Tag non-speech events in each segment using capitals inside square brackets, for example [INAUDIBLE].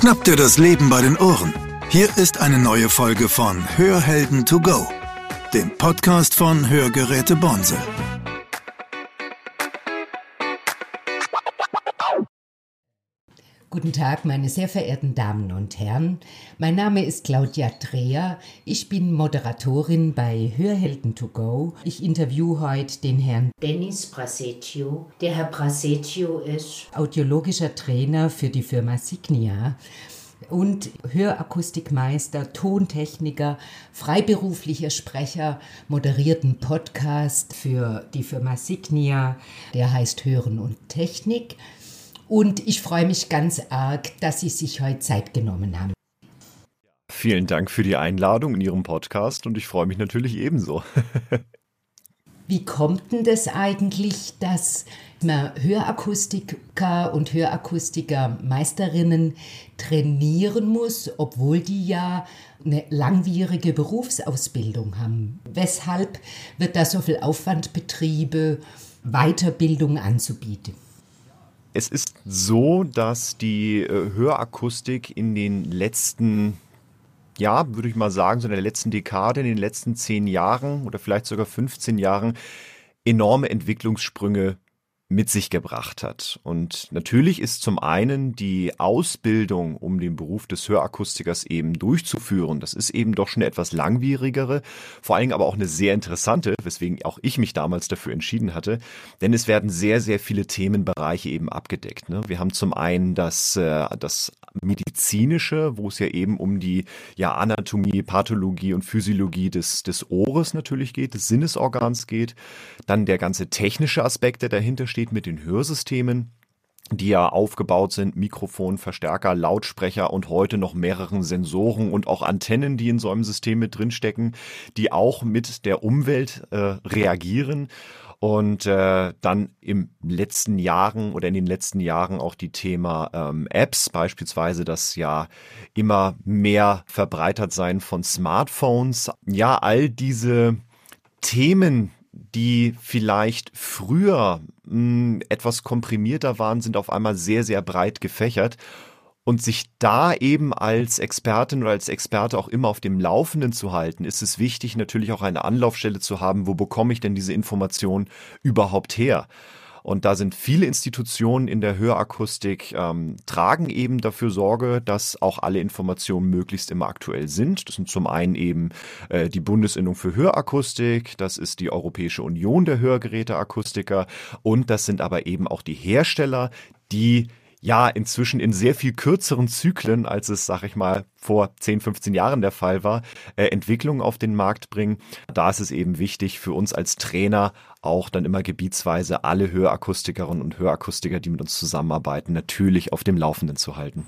Schnapp dir das Leben bei den Ohren. Hier ist eine neue Folge von Hörhelden to go, dem Podcast von Hörgeräte Bonse. Guten Tag, meine sehr verehrten Damen und Herren. Mein Name ist Claudia Dreher. Ich bin Moderatorin bei Hörhelden to go. Ich interview heute den Herrn Dennis Brasetio. Der Herr Brasetio ist audiologischer Trainer für die Firma Signia und Hörakustikmeister, Tontechniker, freiberuflicher Sprecher, moderierten Podcast für die Firma Signia, der heißt Hören und Technik. Und ich freue mich ganz arg, dass Sie sich heute Zeit genommen haben. Vielen Dank für die Einladung in Ihrem Podcast und ich freue mich natürlich ebenso. [LAUGHS] Wie kommt denn das eigentlich, dass man Hörakustiker und Hörakustikermeisterinnen trainieren muss, obwohl die ja eine langwierige Berufsausbildung haben? Weshalb wird da so viel Aufwand betrieben, Weiterbildung anzubieten? Es ist so, dass die äh, Hörakustik in den letzten, ja, würde ich mal sagen, so in der letzten Dekade, in den letzten zehn Jahren oder vielleicht sogar 15 Jahren enorme Entwicklungssprünge mit sich gebracht hat. Und natürlich ist zum einen die Ausbildung, um den Beruf des Hörakustikers eben durchzuführen, das ist eben doch schon eine etwas langwierigere, vor allen Dingen aber auch eine sehr interessante, weswegen auch ich mich damals dafür entschieden hatte, denn es werden sehr, sehr viele Themenbereiche eben abgedeckt. Ne? Wir haben zum einen das, äh, das medizinische, wo es ja eben um die ja, Anatomie, Pathologie und Physiologie des, des Ohres natürlich geht, des Sinnesorgans geht, dann der ganze technische Aspekt, der dahinter steht, steht mit den Hörsystemen die ja aufgebaut sind, Mikrofon, Verstärker, Lautsprecher und heute noch mehreren Sensoren und auch Antennen, die in so einem System mit drinstecken, die auch mit der Umwelt äh, reagieren. Und äh, dann im letzten Jahren oder in den letzten Jahren auch die Thema ähm, Apps, beispielsweise das ja immer mehr verbreitert sein von Smartphones. Ja, all diese Themen, die vielleicht früher mh, hm, etwas komprimierter waren, sind auf einmal sehr, sehr breit gefächert. Und sich da eben als Expertin oder als Experte auch immer auf dem Laufenden zu halten, ist es wichtig, natürlich auch eine Anlaufstelle zu haben, wo bekomme ich denn diese Information überhaupt her? Und da sind viele Institutionen in der Hörakustik, ähm, tragen eben dafür Sorge, dass auch alle Informationen möglichst immer aktuell sind. Das sind zum einen eben äh, die Bundesinnung für Hörakustik, das ist die Europäische Union der Hörgeräteakustiker und das sind aber eben auch die Hersteller, die ja inzwischen in sehr viel kürzeren Zyklen, als es, sag ich mal, vor 10, 15 Jahren der Fall war, äh, Entwicklungen auf den Markt bringen. Da ist es eben wichtig für uns als Trainer auch dann immer gebietsweise alle Hörakustikerinnen und Hörakustiker, die mit uns zusammenarbeiten, natürlich auf dem Laufenden zu halten.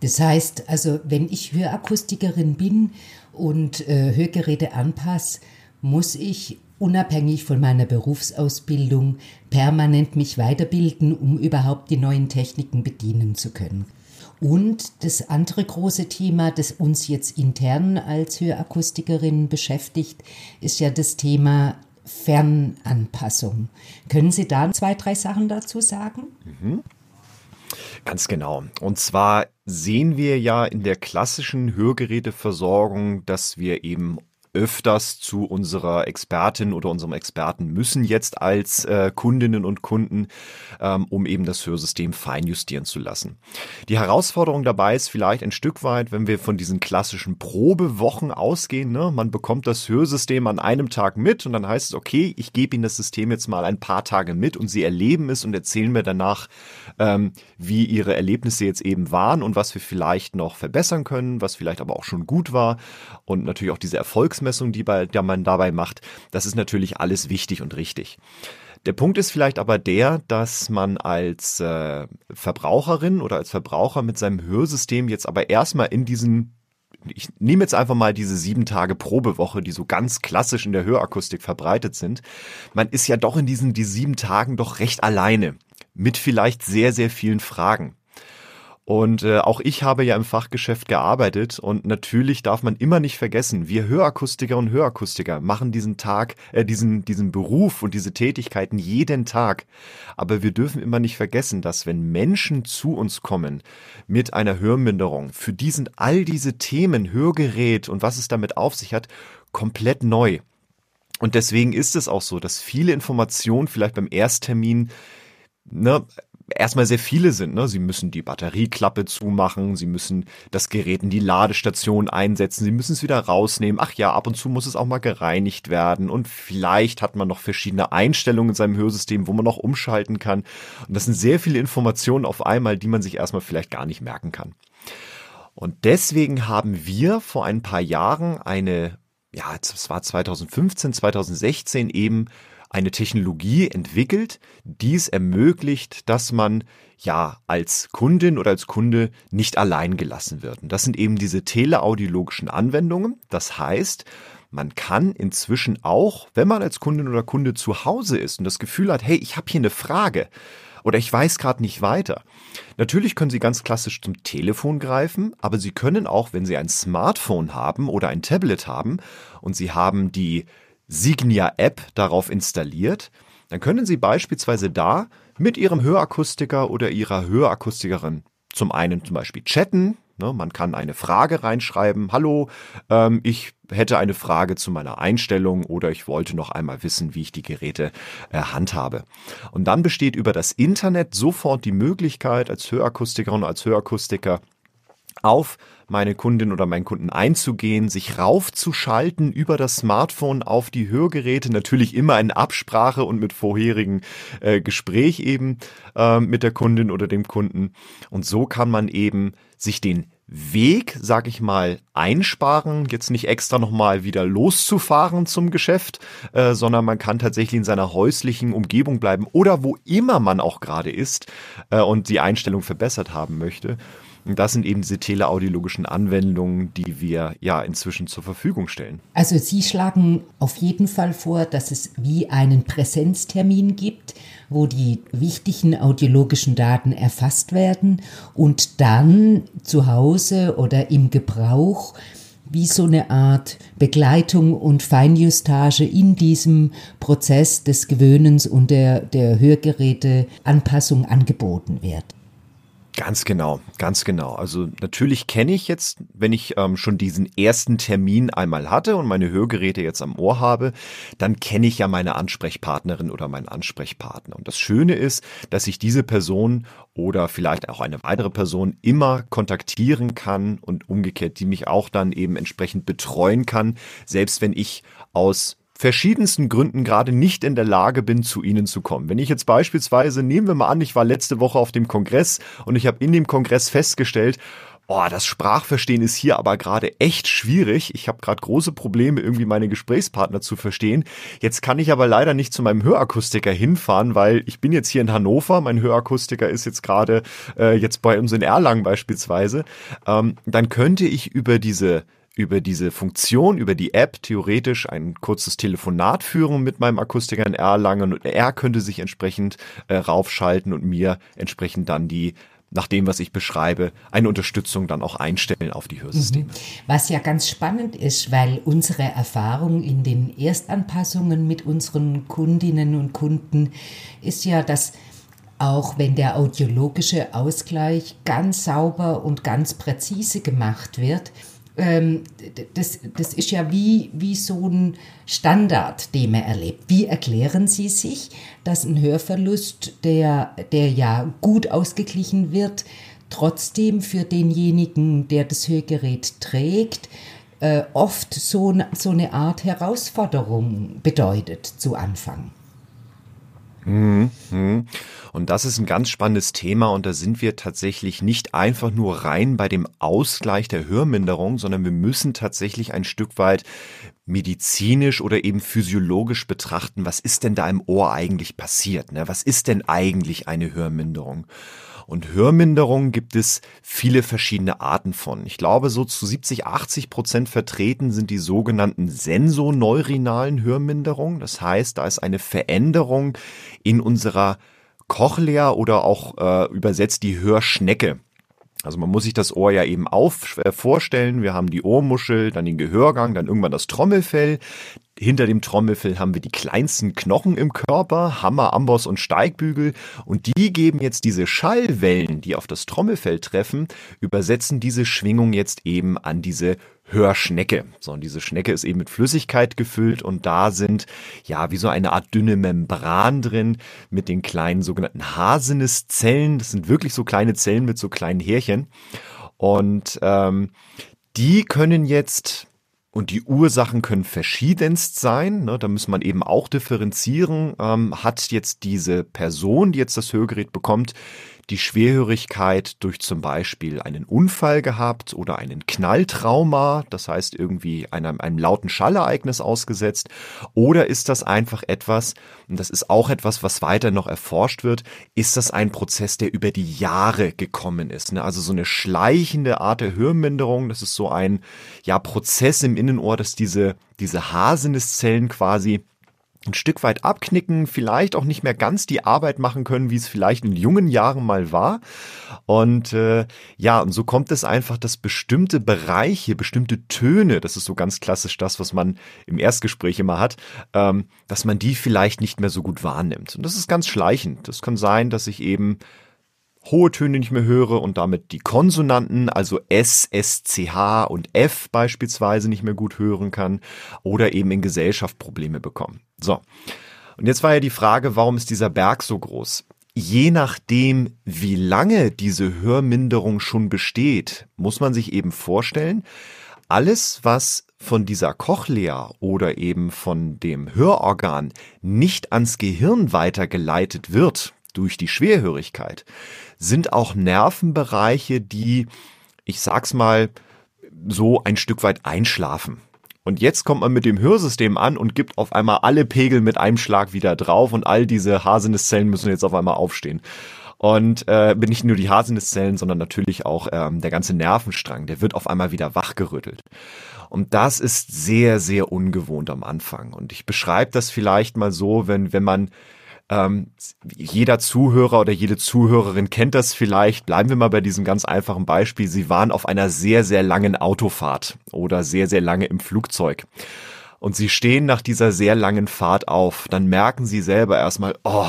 Das heißt, also wenn ich Hörakustikerin bin und äh, Hörgeräte anpasse, muss ich unabhängig von meiner Berufsausbildung permanent mich weiterbilden, um überhaupt die neuen Techniken bedienen zu können. Und das andere große Thema, das uns jetzt intern als Hörakustikerin beschäftigt, ist ja das Thema Fernanpassung. Können Sie da zwei, drei Sachen dazu sagen? Mhm. Ganz genau. Und zwar sehen wir ja in der klassischen Hörgeräteversorgung, dass wir eben öfters zu unserer Expertin oder unserem Experten müssen jetzt als äh, Kundinnen und Kunden, ähm, um eben das Hörsystem feinjustieren zu lassen. Die Herausforderung dabei ist vielleicht ein Stück weit, wenn wir von diesen klassischen Probewochen ausgehen, ne? man bekommt das Hörsystem an einem Tag mit und dann heißt es, okay, ich gebe Ihnen das System jetzt mal ein paar Tage mit und Sie erleben es und erzählen mir danach, ähm, wie Ihre Erlebnisse jetzt eben waren und was wir vielleicht noch verbessern können, was vielleicht aber auch schon gut war und natürlich auch diese Erfolgs Erfolgsmessung, die, bei, die man dabei macht, das ist natürlich alles wichtig und richtig. Der Punkt ist vielleicht aber der, dass man als äh, Verbraucherin oder als Verbraucher mit seinem Hörsystem jetzt aber erstmal in diesen ich nehme jetzt einfach mal diese sieben Tage Probewoche, die so ganz klassisch in der Hörakustik verbreitet sind. Man ist ja doch in diesen die sieben Tagen doch recht alleine mit vielleicht sehr, sehr vielen Fragen. Und äh, auch ich habe ja im Fachgeschäft gearbeitet und natürlich darf man immer nicht vergessen, wir Hörakustiker und Hörakustiker machen diesen Tag, äh, diesen, diesen Beruf und diese Tätigkeiten jeden Tag. Aber wir dürfen immer nicht vergessen, dass wenn Menschen zu uns kommen mit einer Hörminderung, für die sind all diese Themen, Hörgerät und was es damit auf sich hat, komplett neu. Und deswegen ist es auch so, dass viele Informationen vielleicht beim Ersttermin ne, erstmal sehr viele sind. Ne? Sie müssen die Batterieklappe zumachen, sie müssen das Gerät in die Ladestation einsetzen, sie müssen es wieder rausnehmen. Ach ja, ab und zu muss es auch mal gereinigt werden und vielleicht hat man noch verschiedene Einstellungen in seinem Hörsystem, wo man noch umschalten kann. Und das sind sehr viele Informationen auf einmal, die man sich erstmal vielleicht gar nicht merken kann. Und deswegen haben wir vor ein paar Jahren eine ja, es war 2015, 2016 eben eine Technologie entwickelt, die es ermöglicht, dass man ja als Kundin oder als Kunde nicht allein gelassen wird. Und das sind eben diese teleaudiologischen Anwendungen. Das heißt, man kann inzwischen auch, wenn man als Kundin oder Kunde zu Hause ist und das Gefühl hat, hey, ich habe hier eine Frage, oder ich weiß gerade nicht weiter. Natürlich können Sie ganz klassisch zum Telefon greifen, aber Sie können auch, wenn Sie ein Smartphone haben oder ein Tablet haben und Sie haben die Signia-App darauf installiert, dann können Sie beispielsweise da mit Ihrem Hörakustiker oder Ihrer Hörakustikerin zum einen zum Beispiel chatten, Ne, man kann eine Frage reinschreiben. Hallo, ähm, ich hätte eine Frage zu meiner Einstellung oder ich wollte noch einmal wissen, wie ich die Geräte äh, handhabe. Und dann besteht über das Internet sofort die Möglichkeit, als Hörakustikerin, als Hörakustiker auf meine Kundin oder meinen Kunden einzugehen, sich raufzuschalten über das Smartphone auf die Hörgeräte, natürlich immer in Absprache und mit vorherigen äh, Gespräch eben äh, mit der Kundin oder dem Kunden. Und so kann man eben sich den Weg, sag ich mal, einsparen, jetzt nicht extra nochmal wieder loszufahren zum Geschäft, äh, sondern man kann tatsächlich in seiner häuslichen Umgebung bleiben oder wo immer man auch gerade ist äh, und die Einstellung verbessert haben möchte. Und das sind eben diese teleaudiologischen Anwendungen, die wir ja inzwischen zur Verfügung stellen. Also Sie schlagen auf jeden Fall vor, dass es wie einen Präsenztermin gibt, wo die wichtigen audiologischen Daten erfasst werden und dann zu Hause oder im Gebrauch wie so eine Art Begleitung und Feinjustage in diesem Prozess des Gewöhnens und der, der Hörgeräteanpassung angeboten wird. Ganz genau, ganz genau. Also natürlich kenne ich jetzt, wenn ich ähm, schon diesen ersten Termin einmal hatte und meine Hörgeräte jetzt am Ohr habe, dann kenne ich ja meine Ansprechpartnerin oder meinen Ansprechpartner. Und das Schöne ist, dass ich diese Person oder vielleicht auch eine weitere Person immer kontaktieren kann und umgekehrt, die mich auch dann eben entsprechend betreuen kann, selbst wenn ich aus verschiedensten Gründen gerade nicht in der Lage bin, zu Ihnen zu kommen. Wenn ich jetzt beispielsweise, nehmen wir mal an, ich war letzte Woche auf dem Kongress und ich habe in dem Kongress festgestellt, Oh, das Sprachverstehen ist hier aber gerade echt schwierig. Ich habe gerade große Probleme, irgendwie meine Gesprächspartner zu verstehen. Jetzt kann ich aber leider nicht zu meinem Hörakustiker hinfahren, weil ich bin jetzt hier in Hannover. Mein Hörakustiker ist jetzt gerade äh, jetzt bei uns in Erlangen beispielsweise. Ähm, dann könnte ich über diese über diese Funktion, über die App theoretisch ein kurzes Telefonat führen mit meinem Akustiker in Erlangen und er könnte sich entsprechend äh, raufschalten und mir entsprechend dann die nach dem, was ich beschreibe, eine Unterstützung dann auch einstellen auf die Hörsysteme. Mhm. Was ja ganz spannend ist, weil unsere Erfahrung in den Erstanpassungen mit unseren Kundinnen und Kunden ist ja, dass auch wenn der audiologische Ausgleich ganz sauber und ganz präzise gemacht wird, ähm, das, das ist ja wie, wie so ein Standard, den man erlebt. Wie erklären Sie sich, dass ein Hörverlust, der, der ja gut ausgeglichen wird, trotzdem für denjenigen, der das Hörgerät trägt, äh, oft so, so eine Art Herausforderung bedeutet zu Anfang? Mhm. Und das ist ein ganz spannendes Thema und da sind wir tatsächlich nicht einfach nur rein bei dem Ausgleich der Hörminderung, sondern wir müssen tatsächlich ein Stück weit medizinisch oder eben physiologisch betrachten, was ist denn da im Ohr eigentlich passiert? Ne? Was ist denn eigentlich eine Hörminderung? Und Hörminderung gibt es viele verschiedene Arten von. Ich glaube, so zu 70, 80 Prozent vertreten sind die sogenannten sensoneurinalen Hörminderungen. Das heißt, da ist eine Veränderung in unserer Cochlea oder auch äh, übersetzt die Hörschnecke. Also man muss sich das Ohr ja eben auf, äh, vorstellen. Wir haben die Ohrmuschel, dann den Gehörgang, dann irgendwann das Trommelfell. Hinter dem Trommelfell haben wir die kleinsten Knochen im Körper, Hammer, Amboss und Steigbügel. Und die geben jetzt diese Schallwellen, die auf das Trommelfell treffen, übersetzen diese Schwingung jetzt eben an diese Hörschnecke. So, und diese Schnecke ist eben mit Flüssigkeit gefüllt und da sind ja wie so eine Art dünne Membran drin mit den kleinen sogenannten Haselnusszellen. Das sind wirklich so kleine Zellen mit so kleinen Härchen. Und ähm, die können jetzt und die Ursachen können verschiedenst sein. Ne? Da muss man eben auch differenzieren. Ähm, hat jetzt diese Person, die jetzt das Hörgerät bekommt, die Schwerhörigkeit durch zum Beispiel einen Unfall gehabt oder einen Knalltrauma, das heißt irgendwie einem, einem lauten Schallereignis ausgesetzt, oder ist das einfach etwas, und das ist auch etwas, was weiter noch erforscht wird, ist das ein Prozess, der über die Jahre gekommen ist. Ne? Also so eine schleichende Art der Hörminderung, das ist so ein ja, Prozess im Innenohr, dass diese, diese Haselnusszellen quasi ein Stück weit abknicken, vielleicht auch nicht mehr ganz die Arbeit machen können, wie es vielleicht in jungen Jahren mal war. Und äh, ja, und so kommt es einfach, dass bestimmte Bereiche, bestimmte Töne, das ist so ganz klassisch das, was man im Erstgespräch immer hat, ähm, dass man die vielleicht nicht mehr so gut wahrnimmt. Und das ist ganz schleichend. Das kann sein, dass ich eben hohe Töne nicht mehr höre und damit die Konsonanten, also S, S, C, H und F beispielsweise nicht mehr gut hören kann oder eben in Gesellschaft Probleme bekommen. So. Und jetzt war ja die Frage, warum ist dieser Berg so groß? Je nachdem, wie lange diese Hörminderung schon besteht, muss man sich eben vorstellen, alles, was von dieser Cochlea oder eben von dem Hörorgan nicht ans Gehirn weitergeleitet wird durch die Schwerhörigkeit, sind auch Nervenbereiche, die, ich sag's mal, so ein Stück weit einschlafen. Und jetzt kommt man mit dem Hörsystem an und gibt auf einmal alle Pegel mit einem Schlag wieder drauf und all diese Haselnusszellen müssen jetzt auf einmal aufstehen. Und äh, nicht nur die Haselnusszellen, sondern natürlich auch ähm, der ganze Nervenstrang, der wird auf einmal wieder wachgerüttelt. Und das ist sehr, sehr ungewohnt am Anfang. Und ich beschreibe das vielleicht mal so, wenn, wenn man ähm, jeder Zuhörer oder jede Zuhörerin kennt das vielleicht. Bleiben wir mal bei diesem ganz einfachen Beispiel. Sie waren auf einer sehr, sehr langen Autofahrt oder sehr, sehr lange im Flugzeug. Und sie stehen nach dieser sehr langen Fahrt auf. Dann merken sie selber erstmal, oh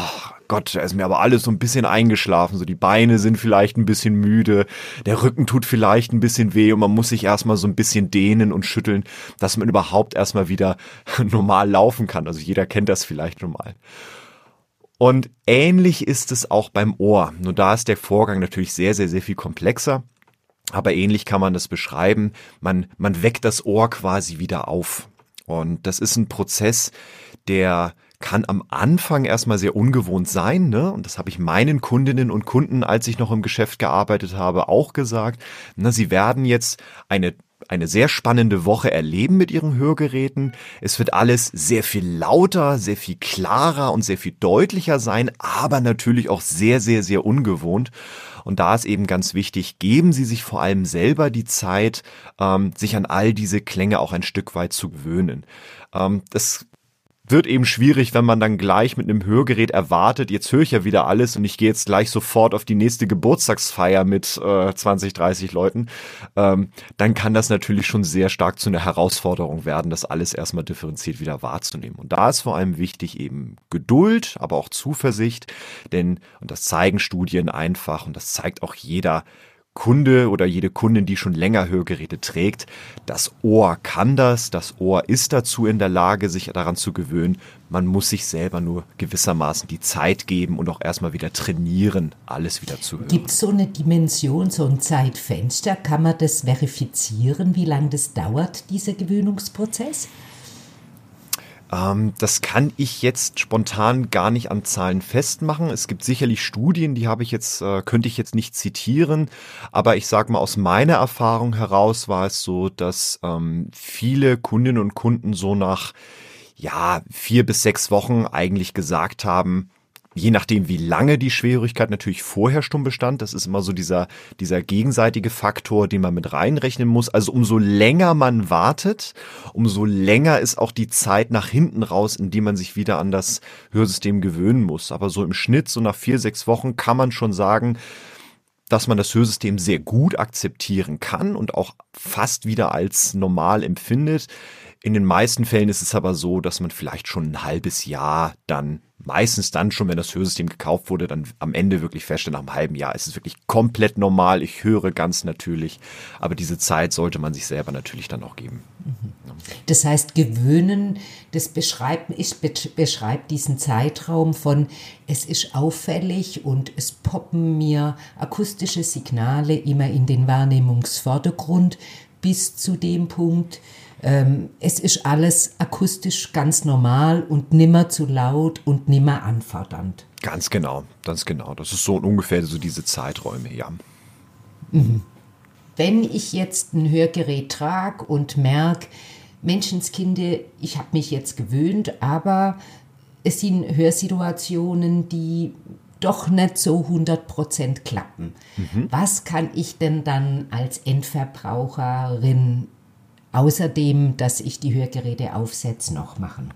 Gott, da ist mir aber alles so ein bisschen eingeschlafen. So die Beine sind vielleicht ein bisschen müde, der Rücken tut vielleicht ein bisschen weh und man muss sich erstmal so ein bisschen dehnen und schütteln, dass man überhaupt erstmal wieder [LAUGHS] normal laufen kann. Also jeder kennt das vielleicht normal. Und ähnlich ist es auch beim Ohr. Nur da ist der Vorgang natürlich sehr, sehr, sehr viel komplexer. Aber ähnlich kann man das beschreiben. Man, man weckt das Ohr quasi wieder auf. Und das ist ein Prozess, der kann am Anfang erstmal sehr ungewohnt sein, ne? Und das habe ich meinen Kundinnen und Kunden, als ich noch im Geschäft gearbeitet habe, auch gesagt. Na, sie werden jetzt eine eine sehr spannende Woche erleben mit ihren Hörgeräten. Es wird alles sehr viel lauter, sehr viel klarer und sehr viel deutlicher sein, aber natürlich auch sehr, sehr, sehr ungewohnt. Und da ist eben ganz wichtig, geben Sie sich vor allem selber die Zeit, ähm, sich an all diese Klänge auch ein Stück weit zu gewöhnen. Ähm, das wird eben schwierig, wenn man dann gleich mit einem Hörgerät erwartet, jetzt höre ich ja wieder alles und ich gehe jetzt gleich sofort auf die nächste Geburtstagsfeier mit äh, 20, 30 Leuten, ähm, dann kann das natürlich schon sehr stark zu einer Herausforderung werden, das alles erstmal differenziert wieder wahrzunehmen. Und da ist vor allem wichtig eben Geduld, aber auch Zuversicht, denn, und das zeigen Studien einfach und das zeigt auch jeder Kunde oder jede Kundin, die schon länger Hörgeräte trägt, das Ohr kann das, das Ohr ist dazu in der Lage, sich daran zu gewöhnen. Man muss sich selber nur gewissermaßen die Zeit geben und auch erstmal wieder trainieren, alles wieder zu hören. Gibt es so eine Dimension, so ein Zeitfenster? Kann man das verifizieren, wie lange das dauert, dieser Gewöhnungsprozess? Ähm, das kann ich jetzt spontan gar nicht an Zahlen festmachen. Es gibt sicherlich Studien, die habe ich jetzt, äh, könnte ich jetzt nicht zitieren, aber ich sage mal aus meiner Erfahrung heraus war es so, dass ähm, viele Kundinnen und Kunden so nach ja vier bis sechs Wochen eigentlich gesagt haben, je nachdem, wie lange die Schwierigkeit natürlich vorher schon bestand, das ist immer so dieser, dieser gegenseitige Faktor, den man mit reinrechnen muss. Also umso länger man wartet, umso länger ist auch die Zeit nach hinten raus, in die man sich wieder an das Hörsystem gewöhnen muss. Aber so im Schnitt, so nach vier, sechs Wochen kann man schon sagen, dass man das Hörsystem sehr gut akzeptieren kann und auch fast wieder als normal empfindet. In den meisten Fällen ist es aber so, dass man vielleicht schon ein halbes Jahr dann meistens dann schon, wenn das Hörsystem gekauft wurde, dann am Ende wirklich feststellen, nach einem halben Jahr ist es wirklich komplett normal. Ich höre ganz natürlich. Aber diese Zeit sollte man sich selber natürlich dann auch geben. Das heißt, gewöhnen, das beschreibt, ich beschreibt diesen Zeitraum von, es ist auffällig und es poppen mir akustische Signale immer in den Wahrnehmungsvordergrund bis zu dem Punkt, ähm, es ist alles akustisch ganz normal und nimmer zu laut und nimmer anfordernd. Ganz genau, ganz genau. Das ist so ungefähr so diese Zeiträume, ja. Mhm. Wenn ich jetzt ein Hörgerät trage und merke, Menschenskinder, ich habe mich jetzt gewöhnt, aber es sind Hörsituationen, die doch nicht so 100% klappen. Mhm. Was kann ich denn dann als Endverbraucherin außerdem, dass ich die Hörgeräte aufsetze, noch machen?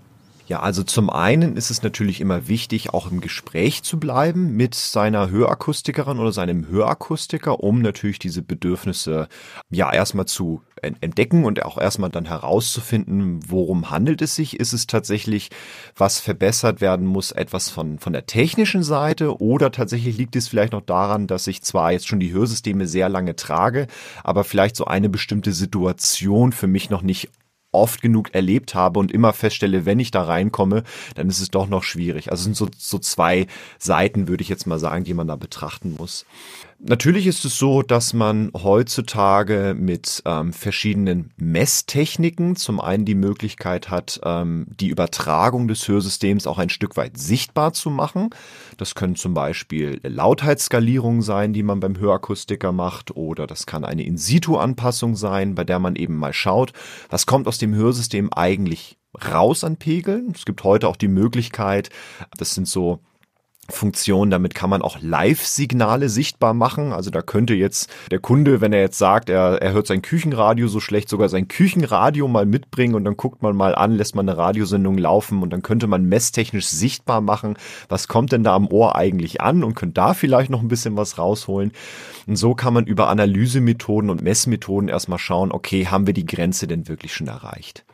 Ja, also zum einen ist es natürlich immer wichtig, auch im Gespräch zu bleiben mit seiner Hörakustikerin oder seinem Hörakustiker, um natürlich diese Bedürfnisse ja erstmal zu entdecken und auch erstmal dann herauszufinden, worum handelt es sich? Ist es tatsächlich, was verbessert werden muss, etwas von, von der technischen Seite oder tatsächlich liegt es vielleicht noch daran, dass ich zwar jetzt schon die Hörsysteme sehr lange trage, aber vielleicht so eine bestimmte Situation für mich noch nicht oft genug erlebt habe und immer feststelle, wenn ich da reinkomme, dann ist es doch noch schwierig. Also sind so, so zwei Seiten, würde ich jetzt mal sagen, die man da betrachten muss. Natürlich ist es so, dass man heutzutage mit ähm, verschiedenen Messtechniken zum einen die Möglichkeit hat, ähm, die Übertragung des Hörsystems auch ein Stück weit sichtbar zu machen. Das können zum Beispiel Lautheitsskalierungen sein, die man beim Hörakustiker macht, oder das kann eine In-situ-Anpassung sein, bei der man eben mal schaut, was kommt aus dem Hörsystem eigentlich raus an Pegeln. Es gibt heute auch die Möglichkeit, das sind so Funktion. Damit kann man auch Live-Signale sichtbar machen. Also da könnte jetzt der Kunde, wenn er jetzt sagt, er, er hört sein Küchenradio so schlecht, sogar sein Küchenradio mal mitbringen und dann guckt man mal an, lässt man eine Radiosendung laufen und dann könnte man messtechnisch sichtbar machen, was kommt denn da am Ohr eigentlich an und könnte da vielleicht noch ein bisschen was rausholen. Und so kann man über Analysemethoden und Messmethoden erstmal schauen, okay, haben wir die Grenze denn wirklich schon erreicht?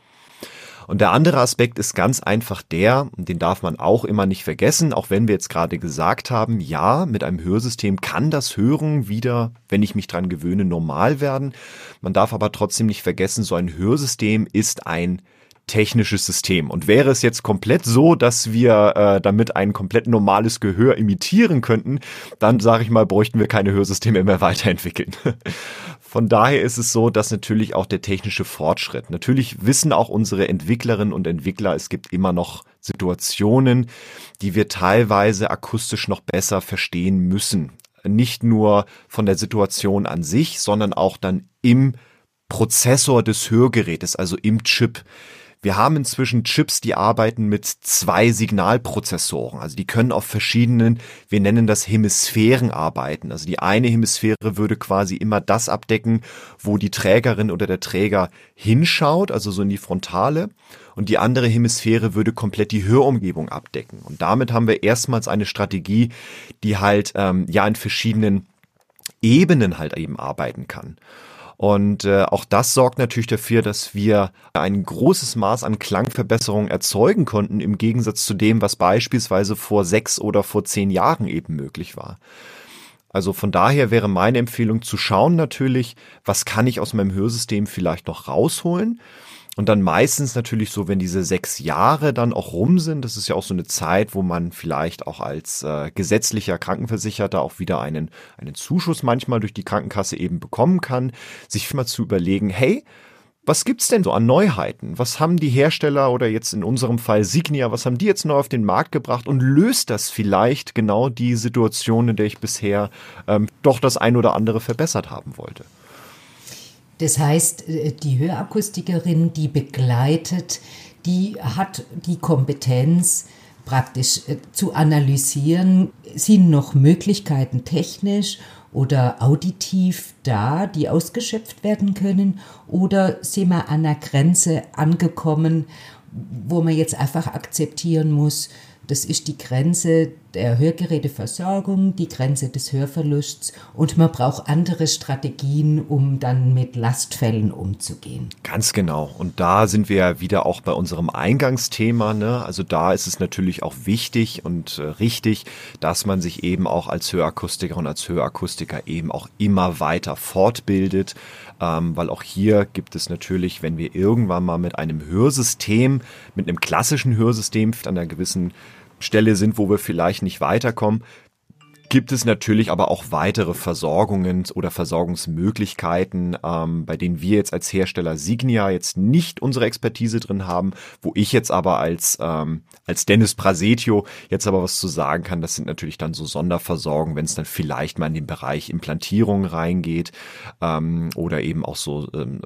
Und der andere Aspekt ist ganz einfach der, und den darf man auch immer nicht vergessen, auch wenn wir jetzt gerade gesagt haben, ja, mit einem Hörsystem kann das Hören wieder, wenn ich mich dran gewöhne, normal werden. Man darf aber trotzdem nicht vergessen, so ein Hörsystem ist ein technisches System. Und wäre es jetzt komplett so, dass wir äh, damit ein komplett normales Gehör imitieren könnten, dann sage ich mal, bräuchten wir keine Hörsysteme mehr [LAUGHS] weiterentwickeln. Von daher ist es so, dass natürlich auch der technische Fortschritt, natürlich wissen auch unsere Entwicklerinnen und Entwickler, es gibt immer noch Situationen, die wir teilweise akustisch noch besser verstehen müssen. Nicht nur von der Situation an sich, sondern auch dann im Prozessor des Hörgerätes, also im Chip. Wir haben inzwischen Chips, die arbeiten mit zwei Signalprozessoren. Also die können auf verschiedenen, wir nennen das Hemisphären arbeiten. Also die eine Hemisphäre würde quasi immer das abdecken, wo die Trägerin oder der Träger hinschaut, also so in die Frontale. Und die andere Hemisphäre würde komplett die Hörumgebung abdecken. Und damit haben wir erstmals eine Strategie, die halt ähm, ja in verschiedenen Ebenen halt eben arbeiten kann. Und äh, auch das sorgt natürlich dafür, dass wir ein großes Maß an Klangverbesserung erzeugen konnten, im Gegensatz zu dem, was beispielsweise vor sechs oder vor zehn Jahren eben möglich war. Also von daher wäre meine Empfehlung zu schauen natürlich, was kann ich aus meinem Hörsystem vielleicht noch rausholen und dann meistens natürlich so, wenn diese sechs Jahre dann auch rum sind, das ist ja auch so eine Zeit, wo man vielleicht auch als äh, gesetzlicher Krankenversicherter auch wieder einen, einen Zuschuss manchmal durch die Krankenkasse eben bekommen kann, sich mal zu überlegen, hey, was gibt's denn so an Neuheiten? Was haben die Hersteller oder jetzt in unserem Fall Signia, was haben die jetzt neu auf den Markt gebracht und löst das vielleicht genau die Situation, in der ich bisher ähm, doch das ein oder andere verbessert haben wollte? Das heißt, äh, die Hörakustikerin, die begleitet, die hat die Kompetenz, praktisch äh, zu analysieren, sind noch Möglichkeiten technisch oder auditiv da, die ausgeschöpft werden können, oder sind wir an einer Grenze angekommen, wo man jetzt einfach akzeptieren muss, das ist die Grenze, der Hörgeräteversorgung, die Grenze des Hörverlusts und man braucht andere Strategien, um dann mit Lastfällen umzugehen. Ganz genau. Und da sind wir ja wieder auch bei unserem Eingangsthema. Ne? Also da ist es natürlich auch wichtig und äh, richtig, dass man sich eben auch als Hörakustiker und als Hörakustiker eben auch immer weiter fortbildet, ähm, weil auch hier gibt es natürlich, wenn wir irgendwann mal mit einem Hörsystem, mit einem klassischen Hörsystem an einer gewissen Stelle sind, wo wir vielleicht nicht weiterkommen, gibt es natürlich aber auch weitere Versorgungen oder Versorgungsmöglichkeiten, ähm, bei denen wir jetzt als Hersteller Signia jetzt nicht unsere Expertise drin haben, wo ich jetzt aber als, ähm, als Dennis Prasetio jetzt aber was zu sagen kann. Das sind natürlich dann so Sonderversorgungen, wenn es dann vielleicht mal in den Bereich Implantierung reingeht ähm, oder eben auch so ähm,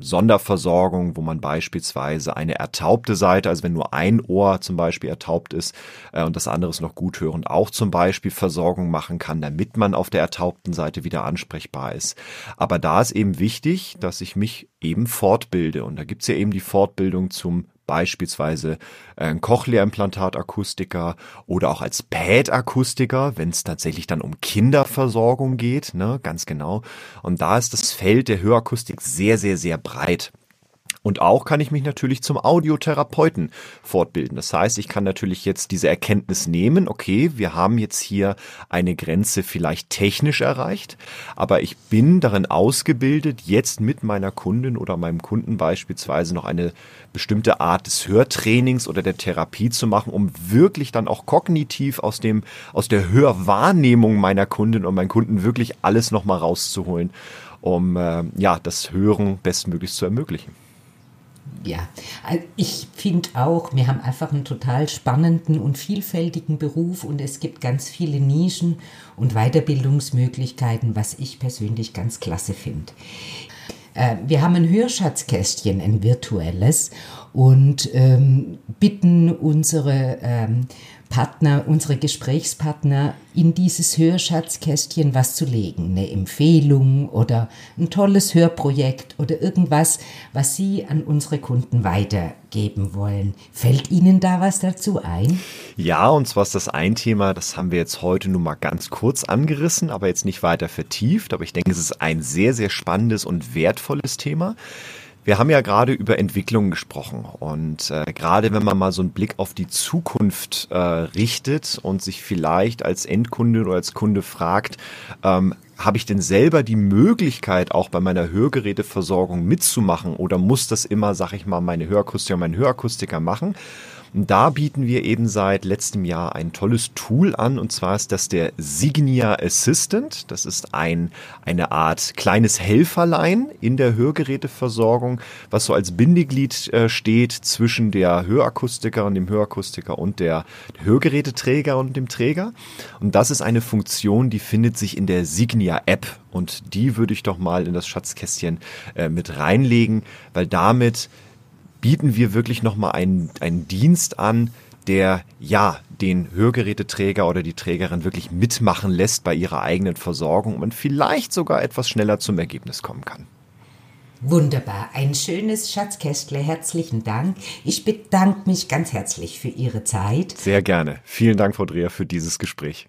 Sonderversorgung, wo man beispielsweise eine ertaubte Seite, also wenn nur ein Ohr zum Beispiel ertaubt ist äh, und das andere ist noch gut hörend, auch zum Beispiel Versorgung Anpassungen machen kann, damit man auf der ertaubten Seite wieder ansprechbar ist. Aber da ist eben wichtig, dass ich mich eben fortbilde. Und da gibt's ja eben die Fortbildung zum beispielsweise äh, ein Cochlea-Implantat-Akustiker oder auch als Pad-Akustiker, wenn es tatsächlich dann um Kinderversorgung geht, ne, ganz genau. Und da ist das Feld der Hörakustik sehr, sehr, sehr breit. Und auch kann ich mich natürlich zum Audiotherapeuten fortbilden. Das heißt, ich kann natürlich jetzt diese Erkenntnis nehmen, okay, wir haben jetzt hier eine Grenze vielleicht technisch erreicht, aber ich bin darin ausgebildet, jetzt mit meiner Kundin oder meinem Kunden beispielsweise noch eine bestimmte Art des Hörtrainings oder der Therapie zu machen, um wirklich dann auch kognitiv aus dem, aus der Hörwahrnehmung meiner Kundin und meinen Kunden wirklich alles nochmal rauszuholen, um, äh, ja, das Hören bestmöglichst zu ermöglichen ja, also ich finde auch, wir haben einfach einen total spannenden und vielfältigen Beruf und es gibt ganz viele Nischen und Weiterbildungsmöglichkeiten, was ich persönlich ganz klasse finde. Äh, wir haben ein Hörschatzkästchen, ein virtuelles, und ähm, bitten unsere ähm, Partner, unsere Gesprächspartner in dieses Hörschatzkästchen was zu legen. Eine Empfehlung oder ein tolles Hörprojekt oder irgendwas, was Sie an unsere Kunden weitergeben wollen. Fällt Ihnen da was dazu ein? Ja, und zwar ist das ein Thema, das haben wir jetzt heute nur mal ganz kurz angerissen, aber jetzt nicht weiter vertieft. Aber ich denke, es ist ein sehr, sehr spannendes und wertvolles Thema. Wir haben ja gerade über Entwicklungen gesprochen und äh, gerade wenn man mal so einen Blick auf die Zukunft äh, richtet und sich vielleicht als Endkunde oder als Kunde fragt, ähm, habe ich denn selber die Möglichkeit, auch bei meiner Hörgeräteversorgung mitzumachen oder muss das immer, sag ich mal, meine Hörakustiker, mein Hörakustiker machen? Und da bieten wir eben seit letztem Jahr ein tolles Tool an und zwar ist das der Signia Assistant. Das ist ein, eine Art kleines Helferlein in der Hörgeräteversorgung, was so als Bindeglied äh, steht zwischen der Hörakustiker und dem Hörakustiker und der Hörgeräteträger und dem Träger. Und das ist eine Funktion, die findet sich in der Signia App und die würde ich doch mal in das Schatzkästchen äh, mit reinlegen, weil damit bieten wir wirklich nochmal einen, einen Dienst an, der ja den Hörgeräteträger oder die Trägerin wirklich mitmachen lässt bei ihrer eigenen Versorgung und vielleicht sogar etwas schneller zum Ergebnis kommen kann. Wunderbar, ein schönes Schatzkästle. Herzlichen Dank. Ich bedanke mich ganz herzlich für Ihre Zeit. Sehr gerne. Vielen Dank, Frau Dreher, für dieses Gespräch.